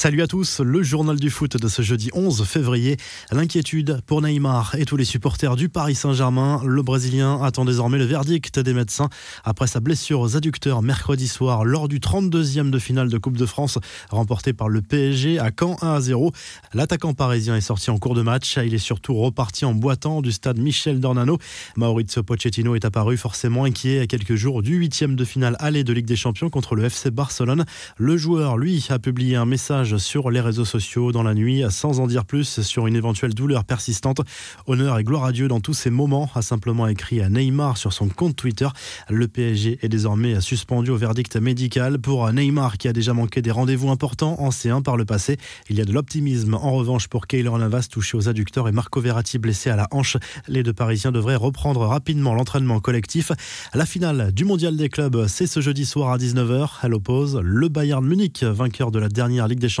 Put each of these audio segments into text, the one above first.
Salut à tous, le journal du foot de ce jeudi 11 février. L'inquiétude pour Neymar et tous les supporters du Paris Saint-Germain. Le Brésilien attend désormais le verdict des médecins après sa blessure aux adducteurs mercredi soir lors du 32e de finale de Coupe de France remporté par le PSG à Caen 1 à 0. L'attaquant parisien est sorti en cours de match. Il est surtout reparti en boitant du stade Michel Dornano. Maurizio Pochettino est apparu forcément inquiet à quelques jours du 8e de finale aller de Ligue des Champions contre le FC Barcelone. Le joueur, lui, a publié un message sur les réseaux sociaux dans la nuit, sans en dire plus sur une éventuelle douleur persistante. Honneur et gloire à Dieu dans tous ces moments, a simplement écrit à Neymar sur son compte Twitter. Le PSG est désormais suspendu au verdict médical pour Neymar qui a déjà manqué des rendez-vous importants en C1 par le passé. Il y a de l'optimisme en revanche pour Keylor Navas touché aux adducteurs et Marco Verratti blessé à la hanche. Les deux Parisiens devraient reprendre rapidement l'entraînement collectif. La finale du mondial des clubs, c'est ce jeudi soir à 19h. Elle oppose le Bayern Munich, vainqueur de la dernière Ligue des Champions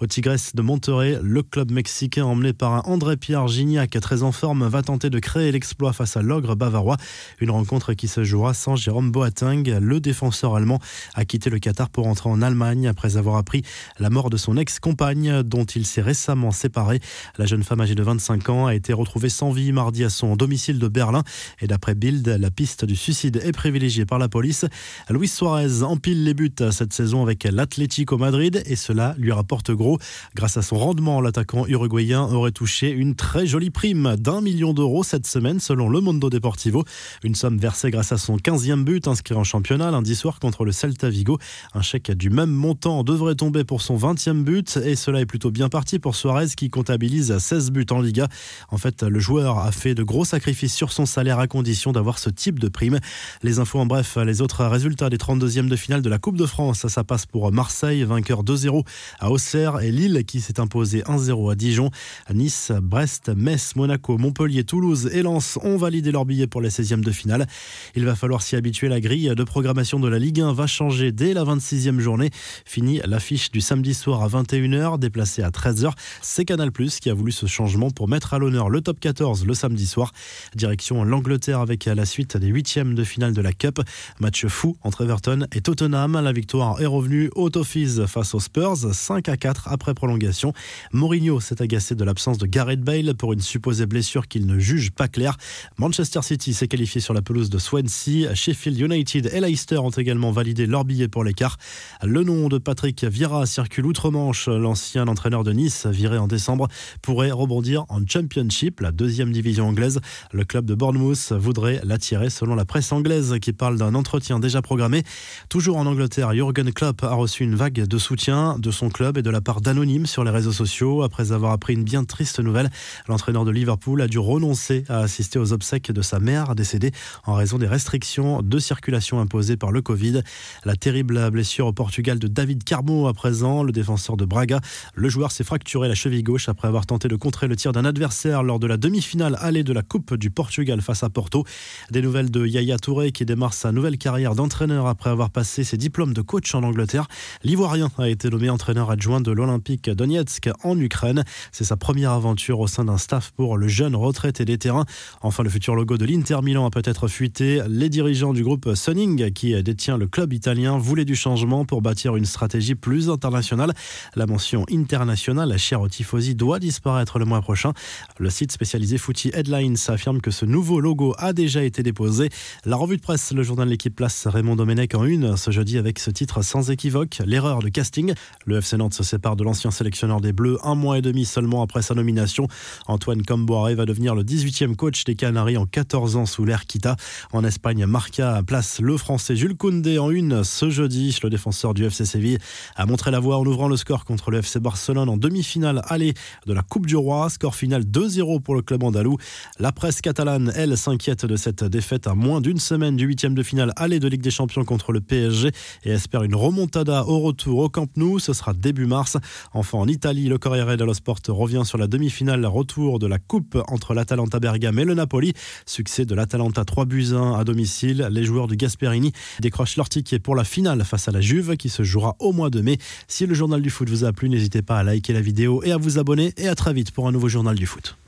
au Tigres de Monterrey. Le club mexicain emmené par un André-Pierre Gignac très en forme va tenter de créer l'exploit face à l'ogre bavarois. Une rencontre qui se jouera sans Jérôme Boateng. Le défenseur allemand a quitté le Qatar pour entrer en Allemagne après avoir appris la mort de son ex-compagne dont il s'est récemment séparé. La jeune femme âgée de 25 ans a été retrouvée sans vie mardi à son domicile de Berlin. Et d'après Bild, la piste du suicide est privilégiée par la police. Luis Suarez empile les buts cette saison avec l'Atlético Madrid et cela lui rapporte gros. Grâce à son rendement, l'attaquant uruguayen aurait touché une très jolie prime d'un million d'euros cette semaine selon le Mondo Deportivo. Une somme versée grâce à son 15e but inscrit en championnat lundi soir contre le Celta Vigo. Un chèque du même montant devrait tomber pour son 20e but et cela est plutôt bien parti pour Suarez qui comptabilise 16 buts en Liga. En fait, le joueur a fait de gros sacrifices sur son salaire à condition d'avoir ce type de prime. Les infos en bref, les autres résultats des 32e de finale de la Coupe de France, ça passe pour Marseille, vainqueur 2-0 à Auxerre et Lille qui s'est imposé 1-0 à Dijon. Nice, Brest, Metz, Monaco, Montpellier, Toulouse et Lens ont validé leur billet pour les 16e de finale. Il va falloir s'y habituer. La grille de programmation de la Ligue 1 va changer dès la 26e journée. Fini l'affiche du samedi soir à 21h, déplacée à 13h. C'est Canal Plus qui a voulu ce changement pour mettre à l'honneur le top 14 le samedi soir. Direction l'Angleterre avec la suite des huitièmes de finale de la Cup. Match fou entre Everton et Tottenham. La victoire est revenue au Toffees face aux Spurs. 5 à 4 après prolongation. Mourinho s'est agacé de l'absence de Gareth Bale pour une supposée blessure qu'il ne juge pas claire. Manchester City s'est qualifié sur la pelouse de Swansea. Sheffield United et Leicester ont également validé leur billet pour l'écart. Le nom de Patrick Vieira circule outre-Manche. L'ancien entraîneur de Nice, viré en décembre, pourrait rebondir en Championship, la deuxième division anglaise. Le club de Bournemouth voudrait l'attirer selon la presse anglaise qui parle d'un entretien déjà programmé. Toujours en Angleterre, Jürgen Klopp a reçu une vague de soutien de son club et de la part d'anonymes sur les réseaux sociaux. Après avoir appris une bien triste nouvelle, l'entraîneur de Liverpool a dû renoncer à assister aux obsèques de sa mère décédée en raison des restrictions de circulation imposées par le Covid. La terrible blessure au Portugal de David Carmo à présent, le défenseur de Braga. Le joueur s'est fracturé la cheville gauche après avoir tenté de contrer le tir d'un adversaire lors de la demi-finale allée de la Coupe du Portugal face à Porto. Des nouvelles de Yaya Touré qui démarre sa nouvelle carrière d'entraîneur après avoir passé ses diplômes de coach en Angleterre. L'Ivoirien a été nommé entraîneur adjoint de l'Olympique Donetsk en Ukraine. C'est sa première aventure au sein d'un staff pour le jeune retraité des terrains. Enfin, le futur logo de l'Inter Milan a peut-être fuité. Les dirigeants du groupe Sunning, qui détient le club italien, voulaient du changement pour bâtir une stratégie plus internationale. La mention internationale, chère au tifosi, doit disparaître le mois prochain. Le site spécialisé Footy Headlines affirme que ce nouveau logo a déjà été déposé. La revue de presse, le journal L'équipe place Raymond Domenech en une ce jeudi avec ce titre sans équivoque, l'erreur de casting. Le FC Nantes se sépare de l'ancien sélectionneur des Bleus un mois et demi seulement après sa nomination. Antoine Comboiré va devenir le 18e coach des Canaries en 14 ans sous l'ère Kita. En Espagne, Marca place le français Jules Koundé en une ce jeudi. Le défenseur du FC Séville a montré la voie en ouvrant le score contre le FC Barcelone en demi-finale aller de la Coupe du Roi. Score final 2-0 pour le club andalou. La presse catalane, elle, s'inquiète de cette défaite à moins d'une semaine du huitième de finale aller de Ligue des Champions contre le PSG et espère une remontada au retour au Camp Nou. Ce sera début mars. Enfin, en Italie, le Corriere dello Sport revient sur la demi-finale retour de la Coupe entre l'Atalanta Bergame et le Napoli. Succès de l'Atalanta 3 buts 1 à domicile. Les joueurs du Gasperini décrochent leur ticket pour la finale face à la Juve qui se jouera au mois de mai. Si le journal du foot vous a plu, n'hésitez pas à liker la vidéo et à vous abonner. Et à très vite pour un nouveau journal du foot.